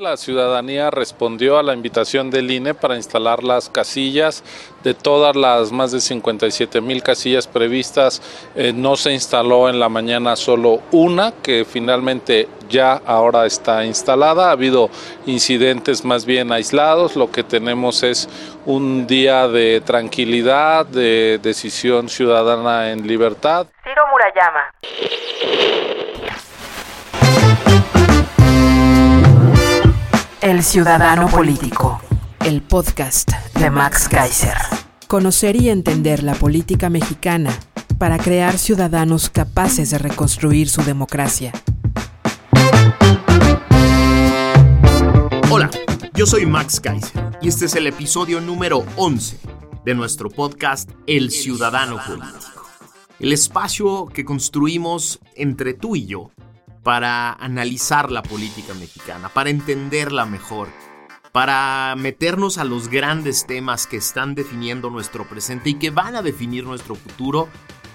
La ciudadanía respondió a la invitación del INE para instalar las casillas. De todas las más de 57 mil casillas previstas, eh, no se instaló en la mañana solo una, que finalmente ya ahora está instalada. Ha habido incidentes más bien aislados. Lo que tenemos es un día de tranquilidad, de decisión ciudadana en libertad. Ciro Murayama. El Ciudadano Político, el podcast de Max Kaiser. Conocer y entender la política mexicana para crear ciudadanos capaces de reconstruir su democracia. Hola, yo soy Max Kaiser y este es el episodio número 11 de nuestro podcast El Ciudadano Político. El espacio que construimos entre tú y yo para analizar la política mexicana, para entenderla mejor, para meternos a los grandes temas que están definiendo nuestro presente y que van a definir nuestro futuro,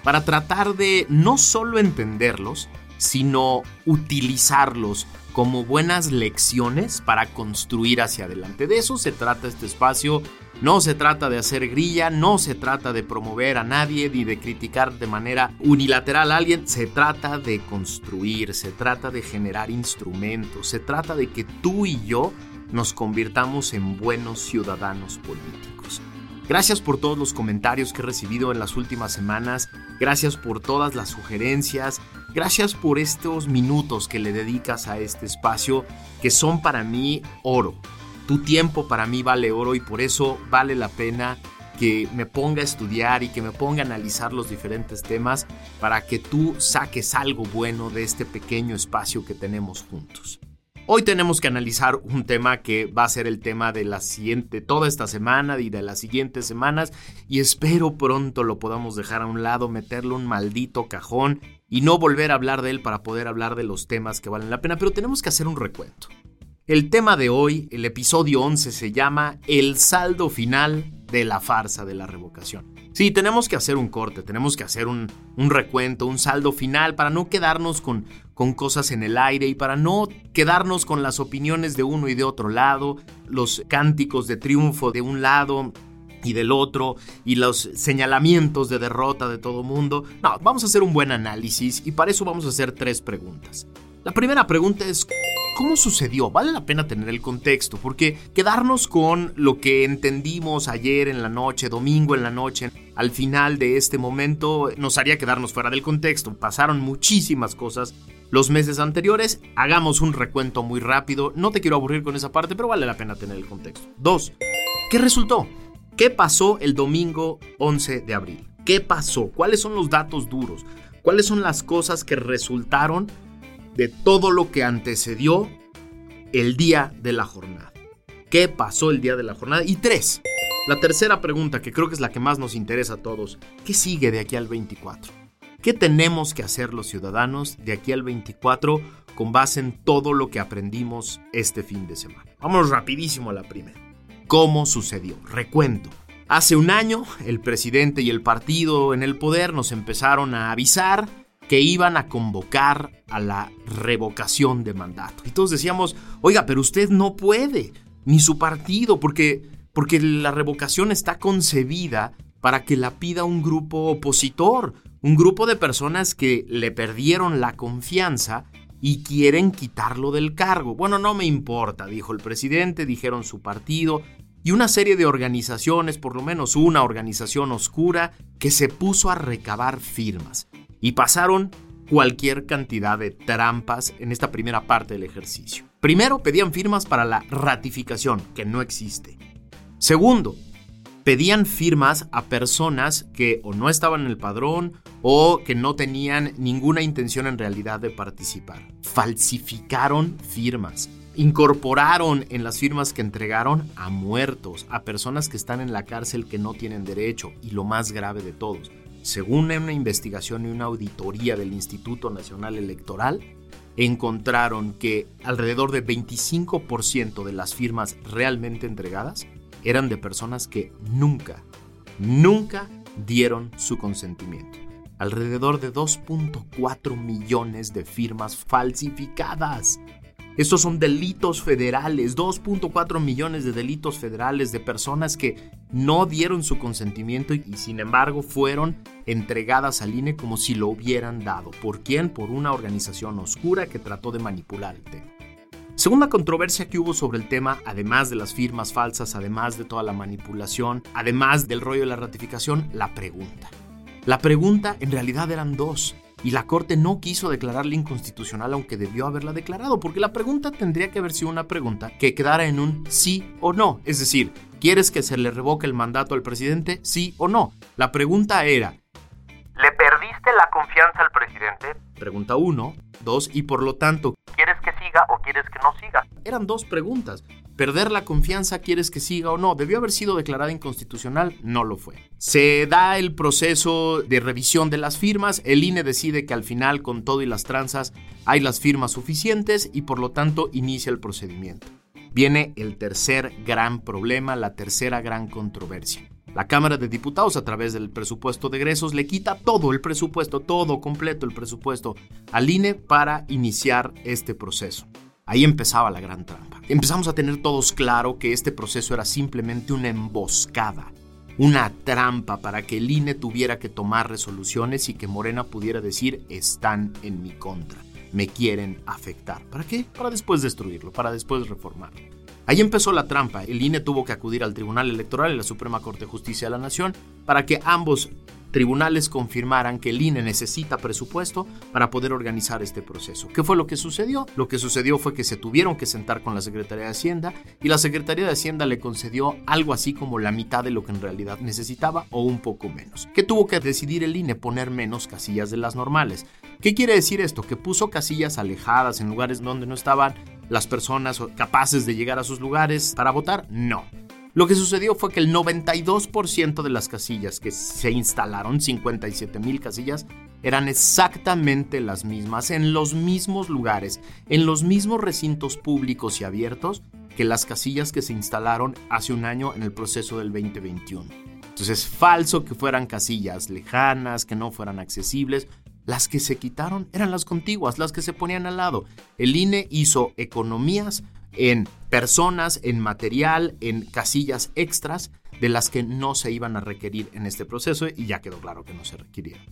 para tratar de no solo entenderlos, sino utilizarlos como buenas lecciones para construir hacia adelante. De eso se trata este espacio. No se trata de hacer grilla, no se trata de promover a nadie ni de criticar de manera unilateral a alguien. Se trata de construir, se trata de generar instrumentos, se trata de que tú y yo nos convirtamos en buenos ciudadanos políticos. Gracias por todos los comentarios que he recibido en las últimas semanas. Gracias por todas las sugerencias. Gracias por estos minutos que le dedicas a este espacio que son para mí oro. Tu tiempo para mí vale oro y por eso vale la pena que me ponga a estudiar y que me ponga a analizar los diferentes temas para que tú saques algo bueno de este pequeño espacio que tenemos juntos. Hoy tenemos que analizar un tema que va a ser el tema de la siguiente, toda esta semana y de las siguientes semanas y espero pronto lo podamos dejar a un lado, meterle un maldito cajón y no volver a hablar de él para poder hablar de los temas que valen la pena, pero tenemos que hacer un recuento. El tema de hoy, el episodio 11, se llama El saldo final de la farsa de la revocación. Sí, tenemos que hacer un corte, tenemos que hacer un, recuento, un saldo final para no quedarnos con, con cosas en el aire y para no quedarnos con las opiniones de uno y de otro lado, los cánticos de triunfo de un lado y del otro y los señalamientos de derrota de todo mundo. No, vamos a hacer un buen análisis y para eso vamos a hacer tres preguntas. La primera pregunta es, ¿cómo sucedió? Vale la pena tener el contexto, porque quedarnos con lo que entendimos ayer en la noche, domingo en la noche, al final de este momento, nos haría quedarnos fuera del contexto. Pasaron muchísimas cosas los meses anteriores. Hagamos un recuento muy rápido. No te quiero aburrir con esa parte, pero vale la pena tener el contexto. Dos, ¿qué resultó? ¿Qué pasó el domingo 11 de abril? ¿Qué pasó? ¿Cuáles son los datos duros? ¿Cuáles son las cosas que resultaron de todo lo que antecedió el día de la jornada. ¿Qué pasó el día de la jornada? Y tres, la tercera pregunta, que creo que es la que más nos interesa a todos, ¿qué sigue de aquí al 24? ¿Qué tenemos que hacer los ciudadanos de aquí al 24 con base en todo lo que aprendimos este fin de semana? Vamos rapidísimo a la primera. ¿Cómo sucedió? Recuento. Hace un año, el presidente y el partido en el poder nos empezaron a avisar que iban a convocar a la revocación de mandato. Todos decíamos, oiga, pero usted no puede, ni su partido, porque, porque la revocación está concebida para que la pida un grupo opositor, un grupo de personas que le perdieron la confianza y quieren quitarlo del cargo. Bueno, no me importa, dijo el presidente, dijeron su partido, y una serie de organizaciones, por lo menos una organización oscura, que se puso a recabar firmas y pasaron cualquier cantidad de trampas en esta primera parte del ejercicio. Primero, pedían firmas para la ratificación, que no existe. Segundo, pedían firmas a personas que o no estaban en el padrón o que no tenían ninguna intención en realidad de participar. Falsificaron firmas. Incorporaron en las firmas que entregaron a muertos, a personas que están en la cárcel que no tienen derecho y lo más grave de todos. Según una investigación y una auditoría del Instituto Nacional Electoral, encontraron que alrededor del 25% de las firmas realmente entregadas eran de personas que nunca, nunca dieron su consentimiento. Alrededor de 2.4 millones de firmas falsificadas. Estos son delitos federales, 2.4 millones de delitos federales de personas que no dieron su consentimiento y, sin embargo fueron entregadas al INE como si lo hubieran dado. ¿Por quién? Por una organización oscura que trató de manipular el tema. Segunda controversia que hubo sobre el tema, además de las firmas falsas, además de toda la manipulación, además del rollo de la ratificación, la pregunta. La pregunta en realidad eran dos, y la Corte no quiso declararla inconstitucional aunque debió haberla declarado, porque la pregunta tendría que haber sido una pregunta que quedara en un sí o no, es decir, ¿quieres que se le revoque el mandato al presidente? Sí o no. La pregunta era, ¿le perdiste la confianza al presidente? Pregunta uno, dos, y por lo tanto, ¿quieres que siga o quieres que no siga? Eran dos preguntas. ¿Perder la confianza quieres que siga o no? ¿Debió haber sido declarada inconstitucional? No lo fue. Se da el proceso de revisión de las firmas, el INE decide que al final con todo y las tranzas hay las firmas suficientes y por lo tanto inicia el procedimiento. Viene el tercer gran problema, la tercera gran controversia. La Cámara de Diputados, a través del presupuesto de egresos, le quita todo el presupuesto, todo completo el presupuesto al INE para iniciar este proceso. Ahí empezaba la gran trampa. Empezamos a tener todos claro que este proceso era simplemente una emboscada, una trampa para que el INE tuviera que tomar resoluciones y que Morena pudiera decir están en mi contra, me quieren afectar. ¿Para qué? Para después destruirlo, para después reformarlo. Ahí empezó la trampa. El INE tuvo que acudir al Tribunal Electoral y la Suprema Corte de Justicia de la Nación para que ambos tribunales confirmaran que el INE necesita presupuesto para poder organizar este proceso. ¿Qué fue lo que sucedió? Lo que sucedió fue que se tuvieron que sentar con la Secretaría de Hacienda y la Secretaría de Hacienda le concedió algo así como la mitad de lo que en realidad necesitaba o un poco menos. ¿Qué tuvo que decidir el INE? Poner menos casillas de las normales. ¿Qué quiere decir esto? Que puso casillas alejadas en lugares donde no estaban las personas capaces de llegar a sus lugares para votar? No. Lo que sucedió fue que el 92% de las casillas que se instalaron, 57 mil casillas, eran exactamente las mismas, en los mismos lugares, en los mismos recintos públicos y abiertos que las casillas que se instalaron hace un año en el proceso del 2021. Entonces es falso que fueran casillas lejanas, que no fueran accesibles. Las que se quitaron eran las contiguas, las que se ponían al lado. El INE hizo economías en personas, en material, en casillas extras de las que no se iban a requerir en este proceso y ya quedó claro que no se requirieron.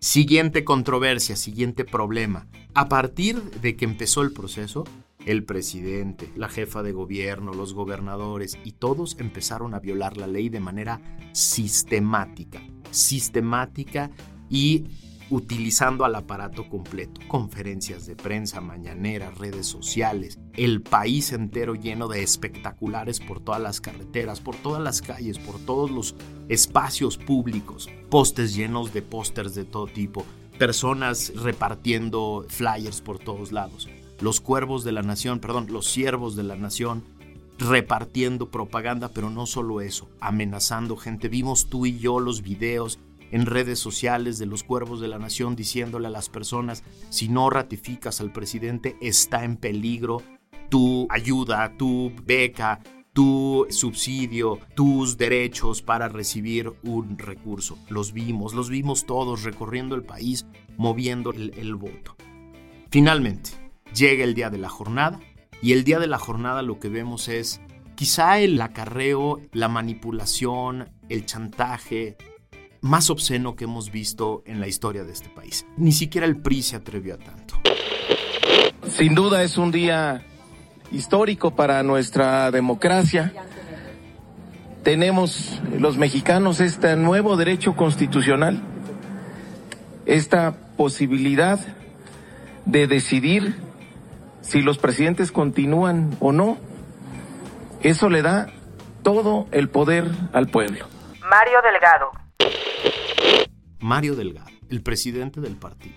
Siguiente controversia, siguiente problema. A partir de que empezó el proceso, el presidente, la jefa de gobierno, los gobernadores y todos empezaron a violar la ley de manera sistemática, sistemática y utilizando al aparato completo, conferencias de prensa, mañaneras, redes sociales, el país entero lleno de espectaculares por todas las carreteras, por todas las calles, por todos los espacios públicos, postes llenos de pósters de todo tipo, personas repartiendo flyers por todos lados, los cuervos de la nación, perdón, los siervos de la nación repartiendo propaganda, pero no solo eso, amenazando gente. Vimos tú y yo los videos en redes sociales de los cuervos de la nación diciéndole a las personas, si no ratificas al presidente, está en peligro tu ayuda, tu beca, tu subsidio, tus derechos para recibir un recurso. Los vimos, los vimos todos recorriendo el país, moviendo el, voto. Finalmente, llega el día de la jornada y el día de la jornada lo que vemos es quizá el acarreo, la manipulación, el chantaje, más obsceno que hemos visto en la historia de este país. Ni siquiera el PRI se atrevió a tanto. Sin duda es un día histórico para nuestra democracia. Tenemos los mexicanos este nuevo derecho constitucional, esta posibilidad de decidir si los presidentes continúan o no. Eso le da todo el poder al pueblo. Mario Delgado. Mario Delgado, el presidente del partido,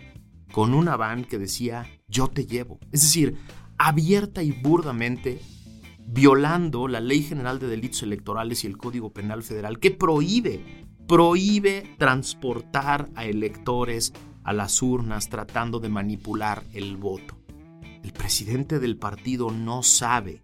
con una van que decía yo te llevo. Es decir, abierta y burdamente violando la Ley General de Delitos Electorales y el Código Penal Federal que prohíbe, prohíbe transportar a electores a las urnas tratando de manipular el voto. El presidente del partido no sabe,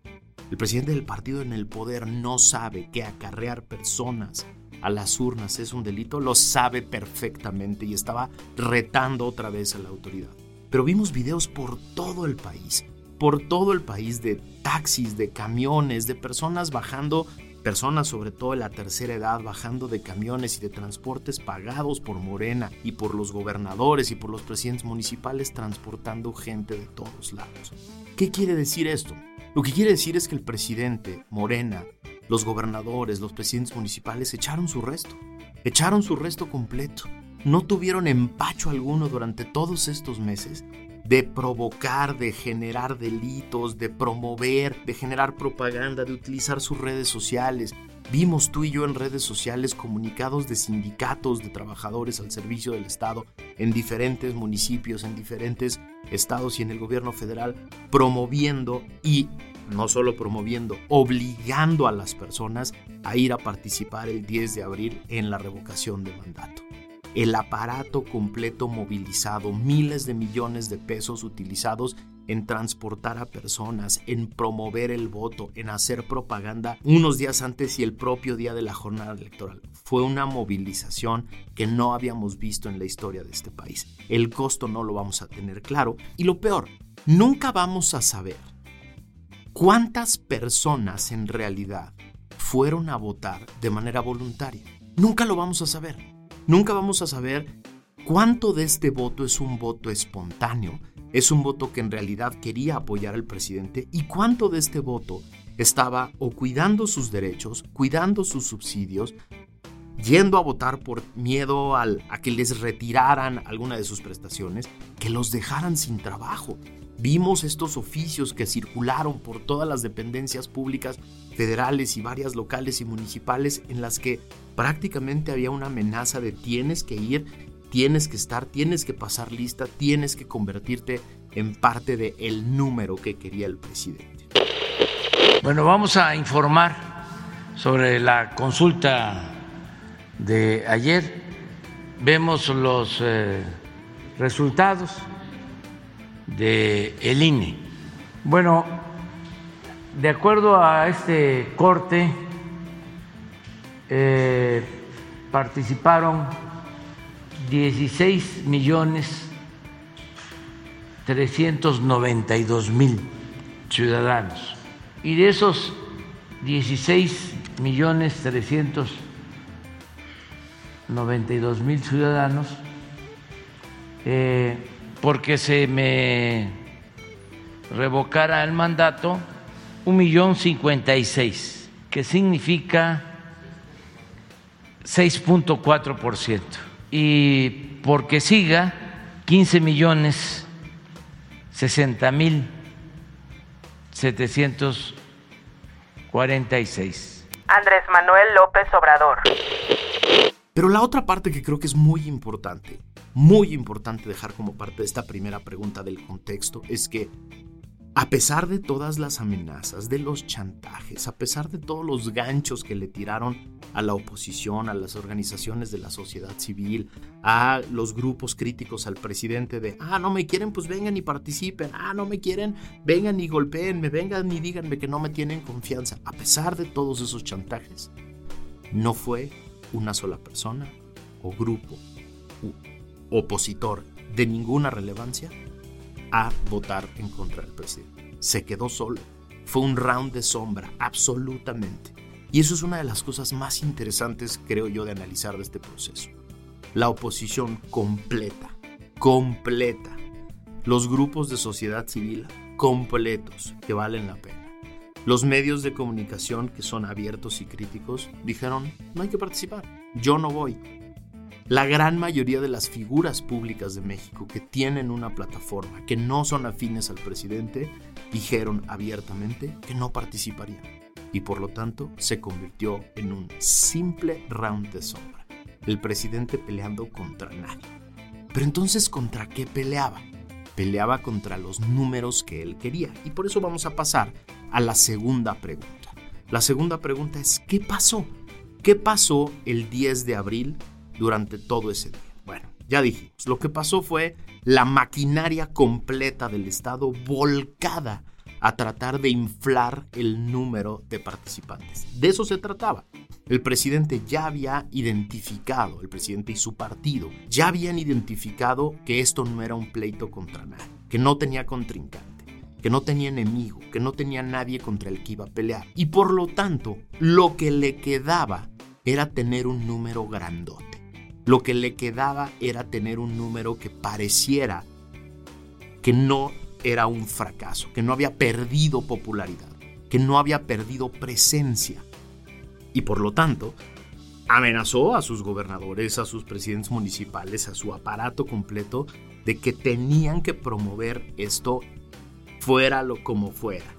el presidente del partido en el poder no sabe que acarrear personas a las urnas es un delito, lo sabe perfectamente y estaba retando otra vez a la autoridad. Pero vimos videos por todo el país por todo el país de taxis, de camiones, de personas bajando, personas sobre todo de la tercera edad, bajando de camiones y de transportes pagados por Morena y por los gobernadores y por los presidentes municipales transportando gente de todos lados. ¿Qué quiere decir esto? Lo que quiere decir es que el presidente, Morena, los gobernadores, los presidentes municipales echaron su resto, echaron su resto completo. No tuvieron empacho alguno durante todos estos meses de provocar, de generar delitos, de promover, de generar propaganda, de utilizar sus redes sociales. Vimos tú y yo en redes sociales comunicados de sindicatos de trabajadores al servicio del Estado en diferentes municipios, en diferentes estados y en el gobierno federal, promoviendo y no solo promoviendo, obligando a las personas a ir a participar el 10 de abril en la revocación de mandato el aparato completo movilizado, miles de millones de pesos utilizados en transportar a personas, en promover el voto, en hacer propaganda unos días antes y el propio día de la jornada electoral. Fue una movilización que no habíamos visto en la historia de este país. El costo no lo vamos a tener claro y lo peor, nunca vamos a saber cuántas personas en realidad fueron a votar de manera voluntaria. Nunca lo vamos a saber. Nunca vamos a saber cuánto de este voto es un voto espontáneo, es un voto que en realidad quería apoyar al presidente y cuánto de este voto estaba o cuidando sus derechos, cuidando sus subsidios, yendo a votar por miedo a que les retiraran alguna de sus prestaciones, que los dejaran sin trabajo. Vimos estos oficios que circularon por todas las dependencias públicas federales y varias locales y municipales en las que prácticamente había una amenaza de tienes que ir, tienes que estar, tienes que pasar lista, tienes que convertirte en parte del el número que quería el presidente. Bueno, vamos a informar sobre la consulta de ayer. Vemos los eh, resultados de el INE. Bueno, de acuerdo a este corte, eh, participaron 16 millones 392 mil ciudadanos. Y de esos 16 millones 392 mil ciudadanos, eh, porque se me revocara el mandato, un millón cincuenta y seis, que significa 6.4%. Y porque siga, 15 millones 60 mil 746. Andrés Manuel López Obrador. Pero la otra parte que creo que es muy importante muy importante dejar como parte de esta primera pregunta del contexto es que a pesar de todas las amenazas, de los chantajes, a pesar de todos los ganchos que le tiraron a la oposición, a las organizaciones de la sociedad civil, a los grupos críticos al presidente de, ah, no me quieren, pues vengan y participen, ah, no me quieren, vengan y golpeenme, vengan y díganme que no me tienen confianza. A pesar de todos esos chantajes, no fue una sola persona o grupo opositor de ninguna relevancia a votar en contra del presidente. Se quedó solo. Fue un round de sombra, absolutamente. Y eso es una de las cosas más interesantes, creo yo, de analizar de este proceso. La oposición completa, completa. Los grupos de sociedad civil completos que valen la pena. Los medios de comunicación que son abiertos y críticos dijeron, no hay que participar, yo no voy, la gran mayoría de las figuras públicas de México que tienen una plataforma, que no son afines al presidente, dijeron abiertamente que no participarían. y por lo tanto se convirtió en un simple round de sombra. El presidente peleando contra nadie. Pero entonces, ¿contra qué peleaba? Peleaba contra los números que él quería. Y por eso vamos a pasar a la segunda pregunta. La segunda pregunta es, ¿qué pasó? ¿Qué pasó el 10 de abril durante todo ese día? Bueno, ya dijimos, lo que pasó fue la maquinaria completa del Estado volcada a tratar de inflar el número de participantes. De eso se trataba. El presidente ya había identificado, el presidente y su partido, ya habían identificado que esto no era un pleito contra nadie, que no tenía contrincante, que no tenía enemigo, que no tenía nadie contra el que iba a pelear. Y por lo tanto, lo que le quedaba era tener un número grandote. Lo que le quedaba era tener un número que pareciera que no era un fracaso, que no había perdido popularidad, que no había perdido presencia. Y por lo tanto, amenazó a sus gobernadores, a sus presidentes municipales, a su aparato completo, de que tenían que promover esto fuera lo como fuera,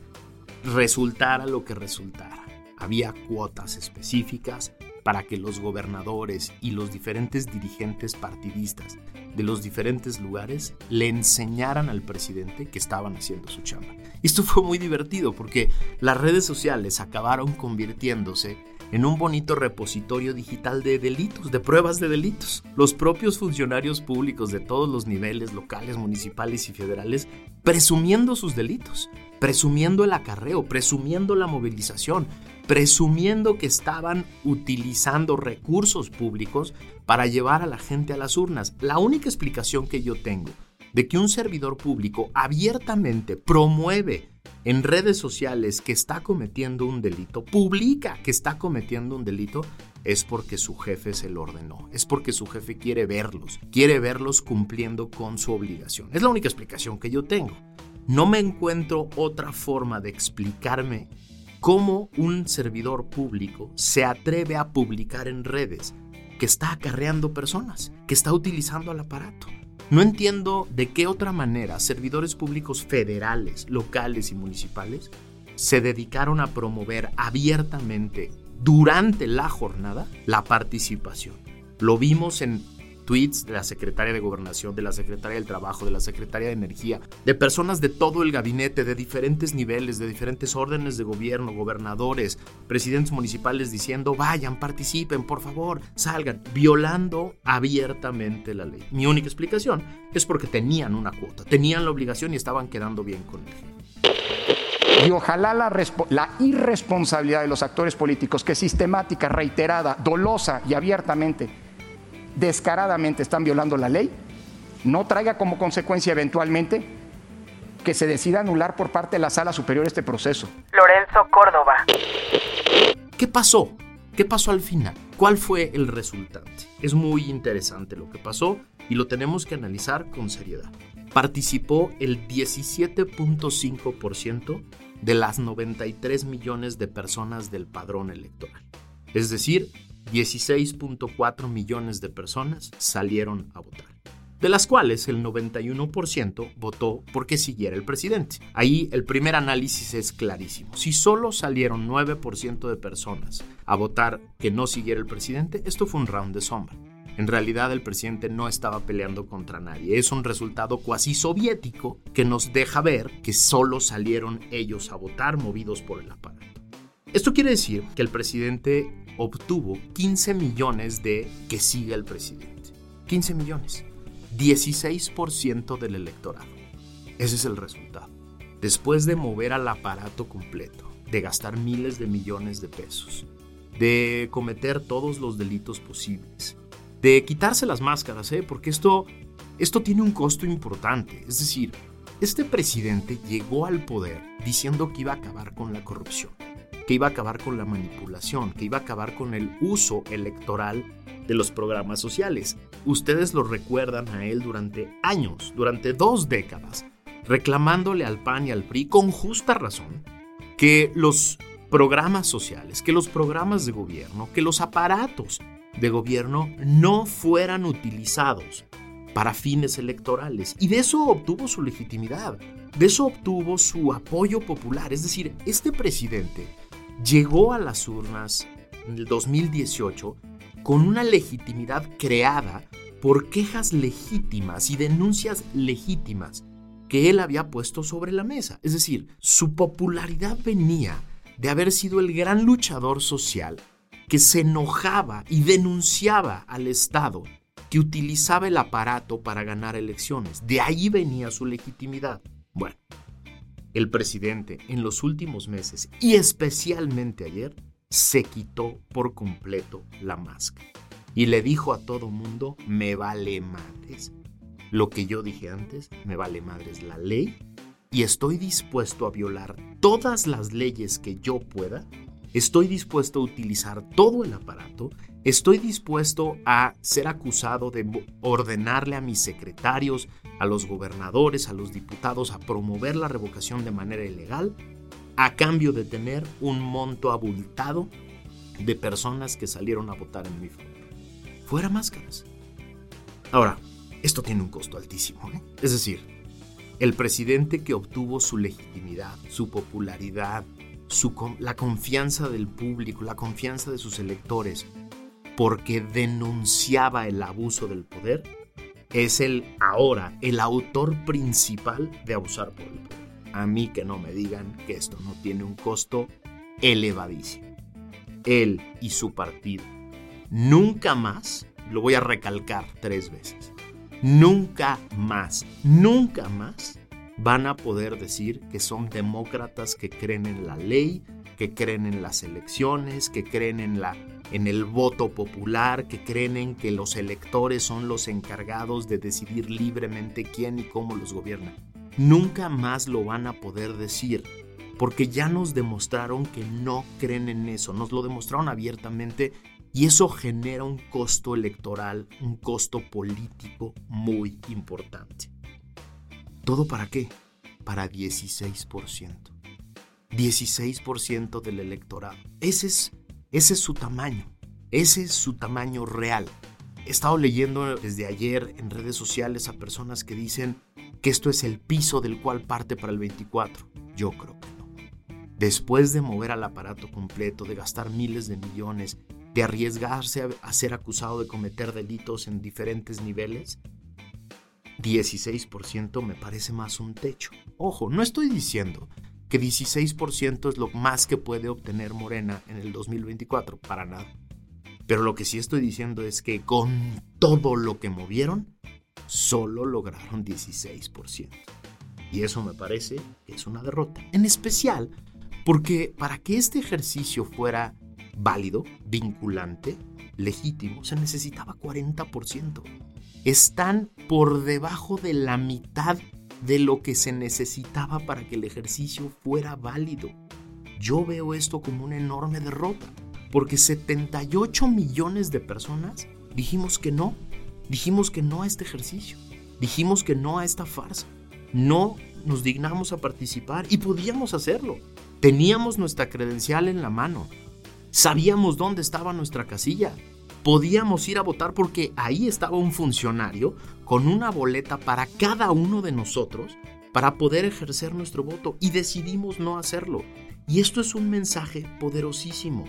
resultara lo que resultara. Había cuotas específicas, para que los gobernadores y los diferentes dirigentes partidistas de los diferentes lugares le enseñaran al presidente que estaban haciendo su chamba. Esto fue muy divertido porque las redes sociales acabaron convirtiéndose en un bonito repositorio digital de delitos, de pruebas de delitos. Los propios funcionarios públicos de todos los niveles, locales, municipales y federales, presumiendo sus delitos, presumiendo el acarreo, presumiendo la movilización, presumiendo que estaban utilizando recursos públicos para llevar a la gente a las urnas. La única explicación que yo tengo de que un servidor público abiertamente promueve en redes sociales que está cometiendo un delito, publica que está cometiendo un delito, es porque su jefe se lo ordenó, es porque su jefe quiere verlos, quiere verlos cumpliendo con su obligación. Es la única explicación que yo tengo. No me encuentro otra forma de explicarme cómo un servidor público se atreve a publicar en redes que está acarreando personas, que está utilizando al aparato. No entiendo de qué otra manera servidores públicos federales, locales y municipales se dedicaron a promover abiertamente durante la jornada la participación. Lo vimos en tweets de la secretaria de Gobernación, de la secretaria del Trabajo, de la secretaria de Energía, de personas de todo el gabinete, de diferentes niveles, de diferentes órdenes de gobierno, gobernadores, presidentes municipales diciendo, vayan, participen, por favor, salgan, violando abiertamente la ley. Mi única explicación es porque tenían una cuota, tenían la obligación y estaban quedando bien con él. Y ojalá la, la, irresponsabilidad de los actores políticos que sistemática, reiterada, dolosa y abiertamente descaradamente están violando la ley, no traiga como consecuencia eventualmente que se decida anular por parte de la Sala Superior este proceso. Lorenzo Córdoba. ¿Qué pasó? ¿Qué pasó al final? ¿Cuál fue el resultante? Es muy interesante lo que pasó y lo tenemos que analizar con seriedad. Participó el 17.5% de las 93 millones de personas del padrón electoral. Es decir, 16.4 millones de personas salieron a votar, de las cuales el 91% votó porque siguiera el presidente. Ahí el primer análisis es clarísimo. Si solo salieron 9% de personas a votar que no siguiera el presidente, esto fue un round de sombra. En realidad el presidente no estaba peleando contra nadie. Es un resultado cuasi soviético que nos deja ver que solo salieron ellos a votar movidos por el aparato. Esto quiere decir que el presidente obtuvo 15 millones de que siga el presidente. 15 millones. 16% del electorado. Ese es el resultado. Después de mover al aparato completo, de gastar miles de millones de pesos, de cometer todos los delitos posibles, de quitarse las máscaras, ¿eh? porque esto, esto tiene un costo importante. Es decir, este presidente llegó al poder diciendo que iba a acabar con la corrupción que iba a acabar con la manipulación, que iba a acabar con el uso electoral de los programas sociales. Ustedes lo recuerdan a él durante años, durante dos décadas, reclamándole al PAN y al PRI con justa razón que los programas sociales, que los programas de gobierno, que los aparatos de gobierno no fueran utilizados para fines electorales. Y de eso obtuvo su legitimidad, de eso obtuvo su apoyo popular. Es decir, este presidente llegó a las urnas en el 2018 con una legitimidad creada por quejas legítimas y denuncias legítimas que él había puesto sobre la mesa. Es decir, su popularidad venía de haber sido el gran luchador social que se enojaba y denunciaba al Estado que utilizaba el aparato para ganar elecciones. De ahí venía su legitimidad. Bueno, el presidente en los últimos meses y especialmente ayer se quitó por completo la máscara. Y le dijo a todo mundo, me vale madres. Lo que yo dije antes, me vale madres la ley y estoy dispuesto a violar todas las leyes que yo pueda. Estoy dispuesto a utilizar todo el aparato, estoy dispuesto a ser acusado de ordenarle a mis secretarios, a los gobernadores, a los diputados a promover la revocación de manera ilegal, a cambio de tener un monto abultado de personas que salieron a votar en mi favor. Fuera máscaras. Ahora, esto tiene un costo altísimo. ¿eh? Es decir, el presidente que obtuvo su legitimidad, su popularidad, la confianza del público, la confianza de sus electores, porque denunciaba el abuso del poder, es el ahora el autor principal de abusar por el poder. A mí que no me digan que esto no tiene un costo elevadísimo. Él y su partido nunca más, lo voy a recalcar tres veces, nunca más, nunca más van a poder decir que son demócratas que creen en la ley, que creen en las elecciones, que creen en la en el voto popular, que creen en que los electores son los encargados de decidir libremente quién y cómo los gobierna. Nunca más lo van a poder decir, porque ya nos demostraron que no creen en eso, nos lo demostraron abiertamente y eso genera un costo electoral, un costo político muy importante. ¿Todo para qué? Para 16%. 16% del electorado. Ese es, ese es su tamaño. Ese es su tamaño real. He estado leyendo desde ayer en redes sociales a personas que dicen que esto es el piso del cual parte para el 24. Yo creo que no. Después de mover al aparato completo, de gastar miles de millones, de arriesgarse a ser acusado de cometer delitos en diferentes niveles, 16% me parece más un techo. Ojo, no estoy diciendo que 16% es lo más que puede obtener Morena en el 2024, para nada. Pero lo que sí estoy diciendo es que con todo lo que movieron, solo lograron 16%. Y eso me parece que es una derrota. En especial porque para que este ejercicio fuera válido, vinculante, legítimo, se necesitaba 40% están por debajo de la mitad de lo que se necesitaba para que el ejercicio fuera válido. Yo veo esto como una enorme derrota, porque 78 millones de personas dijimos que no, dijimos que no a este ejercicio, dijimos que no a esta farsa, no nos dignamos a participar y podíamos hacerlo. Teníamos nuestra credencial en la mano, sabíamos dónde estaba nuestra casilla, podíamos ir a votar porque ahí estaba un funcionario con una boleta para cada uno de nosotros para poder ejercer nuestro voto y decidimos no hacerlo. Y esto es un mensaje poderosísimo.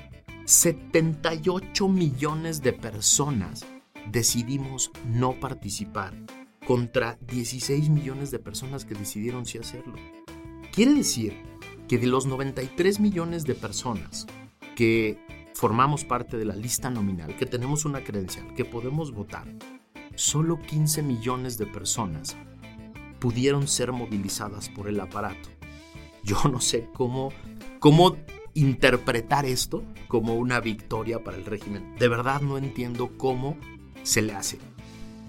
78 millones de personas decidimos no participar contra 16 millones de personas que decidieron sí hacerlo. Quiere decir que de los 93 millones de personas que formamos parte de la lista nominal, que tenemos una credencial, que podemos votar, solo 15 millones de personas pudieron ser movilizadas por el aparato. Yo no sé cómo, cómo interpretar esto como una victoria para el régimen. De verdad no entiendo cómo se le hace.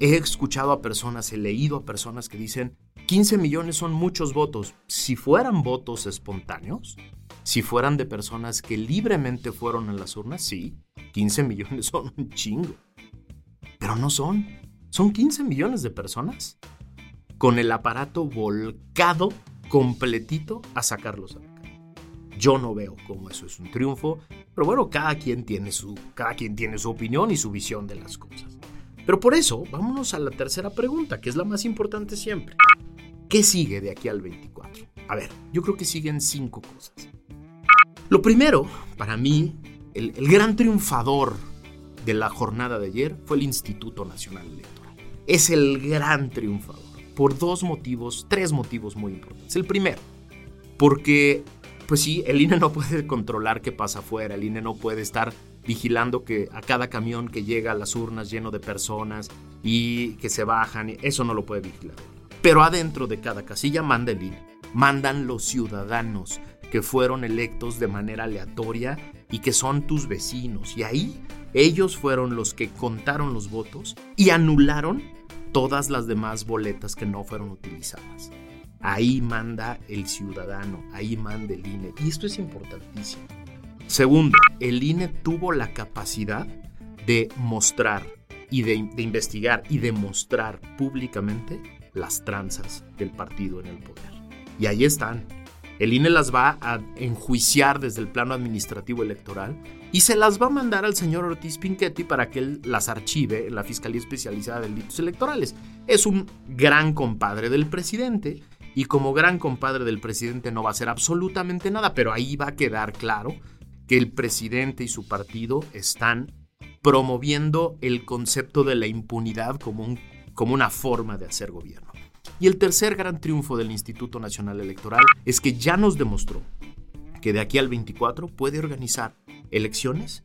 He escuchado a personas, he leído a personas que dicen, 15 millones son muchos votos. Si fueran votos espontáneos, si fueran de personas que libremente fueron a las urnas, sí, 15 millones son un chingo. Pero no son. Son 15 millones de personas con el aparato volcado completito a sacarlos a la Yo no veo cómo eso es un triunfo, pero bueno, cada quien tiene su, cada quien tiene su opinión y su visión de las cosas. Pero por eso, vámonos a la tercera pregunta, que es la más importante siempre. ¿Qué sigue de aquí al 24? A ver, yo creo que siguen cinco cosas. Lo primero, para mí, el, gran triunfador de la jornada de ayer fue el Instituto Nacional Electoral. Es el gran triunfador por dos motivos, tres motivos muy importantes. El primero, porque, pues sí, el INE no puede controlar qué pasa afuera, el INE no puede estar vigilando que a cada camión que llega a las urnas lleno de personas y que se bajan, eso no lo puede vigilar. Pero adentro de cada casilla manda el INE, mandan los ciudadanos que fueron electos de manera aleatoria y que son tus vecinos. Y ahí ellos fueron los que contaron los votos y anularon todas las demás boletas que no fueron utilizadas. Ahí manda el ciudadano, ahí manda el INE. Y esto es importantísimo. Segundo, el INE tuvo la capacidad de mostrar y de, investigar y demostrar públicamente las tranzas del partido en el poder. Y ahí están. El INE las va a enjuiciar desde el plano administrativo electoral y se las va a mandar al señor Ortiz Pinchetti para que él las archive en la Fiscalía Especializada de Delitos Electorales. Es un gran compadre del presidente y como gran compadre del presidente no va a hacer absolutamente nada, pero ahí va a quedar claro que el presidente y su partido están promoviendo el concepto de la impunidad como, como una forma de hacer gobierno. Y el tercer gran triunfo del Instituto Nacional Electoral es que ya nos demostró que de aquí al 24 puede organizar elecciones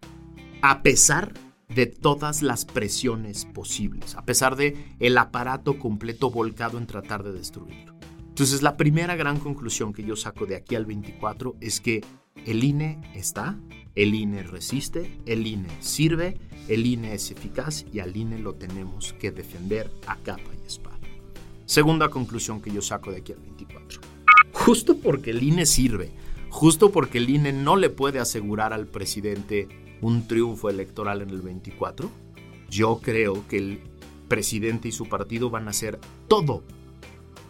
a pesar de todas las presiones posibles, a pesar de el aparato completo volcado en tratar de destruirlo. Entonces, la primera gran conclusión que yo saco de aquí al 24 es que el INE está, el INE resiste, el INE sirve, el INE es eficaz y al INE lo tenemos que defender a capa y espada. Segunda conclusión que yo saco de aquí al 24. Justo porque el INE sirve, justo porque el INE no le puede asegurar al presidente un triunfo electoral en el 24, yo creo que el presidente y su partido van a hacer todo,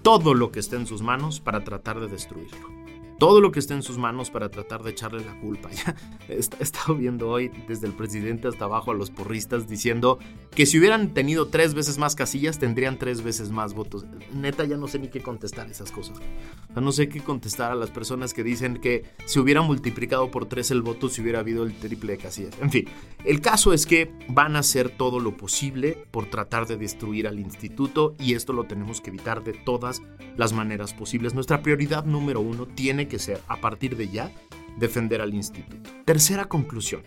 todo lo que esté en sus manos para tratar de destruirlo todo lo que esté en sus manos para tratar de echarle la culpa. Ya he estado viendo hoy desde el presidente hasta abajo a los porristas diciendo que si hubieran tenido tres veces más casillas tendrían tres veces más votos. Neta ya no sé ni qué contestar esas cosas. no sé qué contestar a las personas que dicen que si hubiera multiplicado por tres el voto si hubiera habido el triple de casillas. En fin, el caso es que van a hacer todo lo posible por tratar de destruir al instituto y esto lo tenemos que evitar de todas las maneras posibles. Nuestra prioridad número uno tiene que ser, a partir de ya, defender al instituto. Tercera conclusión.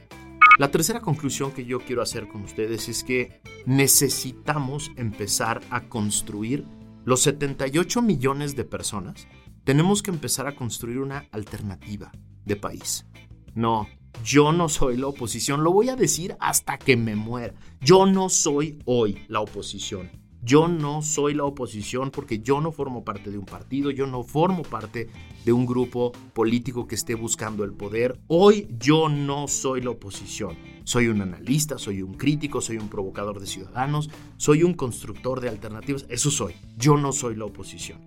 La tercera conclusión que yo quiero hacer con ustedes es que necesitamos empezar a construir los 78 millones de personas. Tenemos que empezar a construir una alternativa de país. No, yo no soy la oposición. Lo voy a decir hasta que me muera. Yo no soy hoy la oposición. Yo no soy la oposición porque yo no formo parte de un partido, yo no formo parte de un grupo político que esté buscando el poder. Hoy yo no soy la oposición. Soy un analista, soy un crítico, soy un provocador de ciudadanos, soy un constructor de alternativas. Eso soy. Yo no soy la oposición.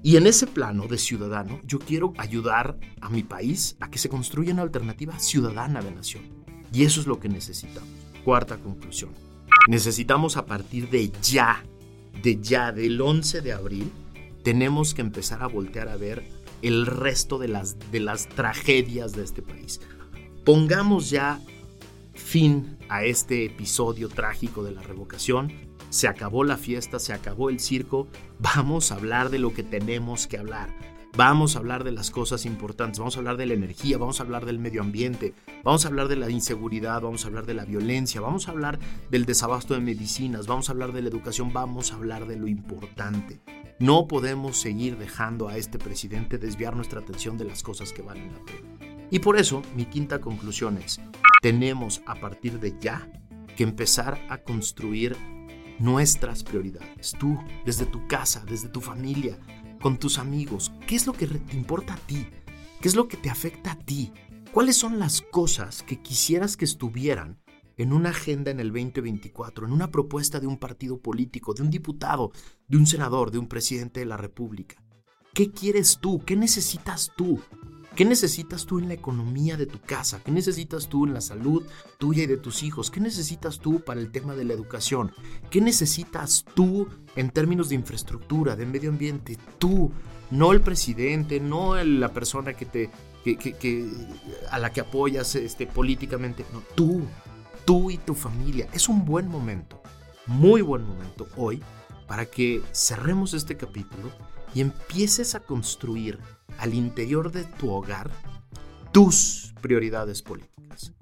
Y en ese plano de ciudadano, yo quiero ayudar a mi país a que se construya una alternativa ciudadana de nación. Y eso es lo que necesitamos. Cuarta conclusión Necesitamos a partir de ya, de ya, del 11 de abril, tenemos que empezar a voltear a ver el resto de las, de las tragedias de este país. Pongamos ya fin a este episodio trágico de la revocación. Se acabó la fiesta, se acabó el circo. Vamos a hablar de lo que tenemos que hablar Vamos a hablar de las cosas importantes, vamos a hablar de la energía, vamos a hablar del medio ambiente, vamos a hablar de la inseguridad, vamos a hablar de la violencia, vamos a hablar del desabasto de medicinas, vamos a hablar de la educación, vamos a hablar de lo importante. No podemos seguir dejando a este presidente desviar nuestra atención de las cosas que valen la pena. Y por eso mi quinta conclusión es, tenemos a partir de ya que empezar a construir nuestras prioridades. Tú, desde tu casa, desde tu familia, con tus amigos. ¿Qué es lo que te importa a ti? ¿Qué es lo que te afecta a ti? ¿Cuáles son las cosas que quisieras que estuvieran en una agenda en el 2024, en una propuesta de un partido político, de un diputado, de un senador, de un presidente de la República? ¿Qué quieres tú? ¿Qué necesitas tú? ¿Qué necesitas tú en la economía de tu casa? ¿Qué necesitas tú en la salud tuya y de tus hijos? ¿Qué necesitas tú para el tema de la educación? ¿Qué necesitas tú en términos de infraestructura, de medio ambiente? Tú, no el presidente, no la persona que te, a la que apoyas este, políticamente, no, tú, tú y tu familia. Es un buen momento, muy buen momento hoy para que cerremos este capítulo y empieces a construir al interior de tu hogar tus prioridades políticas,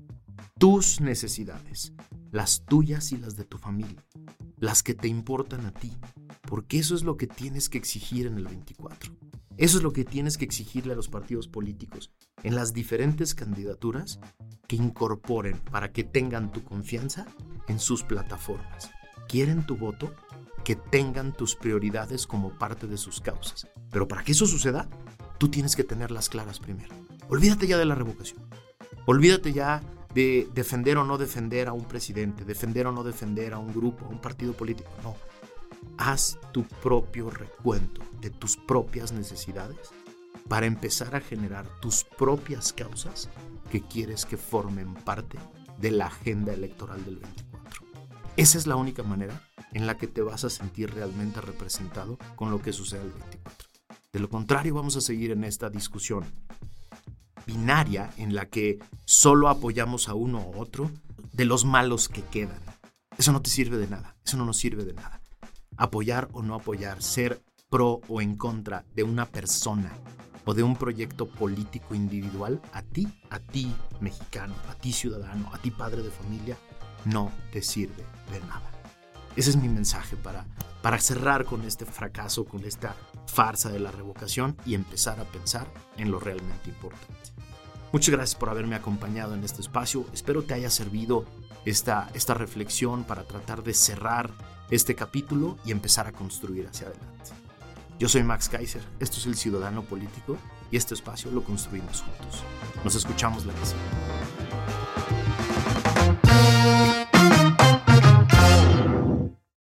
tus necesidades, las tuyas y las de tu familia, las que te importan a ti, porque eso es lo que tienes que exigir en el 24. Eso es lo que tienes que exigirle a los partidos políticos en las diferentes candidaturas que incorporen para que tengan tu confianza en sus plataformas. ¿Quieren tu voto? Que tengan tus prioridades como parte de sus causas. Pero para que eso suceda, tú tienes que tenerlas claras primero. Olvídate ya de la revocación. Olvídate ya de defender o no defender a un presidente, defender o no defender a un grupo, a un partido político. No. Haz tu propio recuento de tus propias necesidades para empezar a generar tus propias causas que quieres que formen parte de la agenda electoral del 24. Esa es la única manera en la que te vas a sentir realmente representado con lo que sucede el 24. De lo contrario, vamos a seguir en esta discusión binaria en la que solo apoyamos a uno u otro de los malos que quedan. Eso no te sirve de nada, eso no nos sirve de nada. Apoyar o no apoyar, ser pro o en contra de una persona o de un proyecto político individual, a ti, a ti mexicano, a ti ciudadano, a ti padre de familia, no te sirve de nada. Ese es mi mensaje para, para cerrar con este fracaso, con esta farsa de la revocación y empezar a pensar en lo realmente importante. Muchas gracias por haberme acompañado en este espacio. Espero te haya servido esta, esta reflexión para tratar de cerrar este capítulo y empezar a construir hacia adelante. Yo soy Max Kaiser, esto es El Ciudadano Político y este espacio lo construimos juntos. Nos escuchamos la próxima.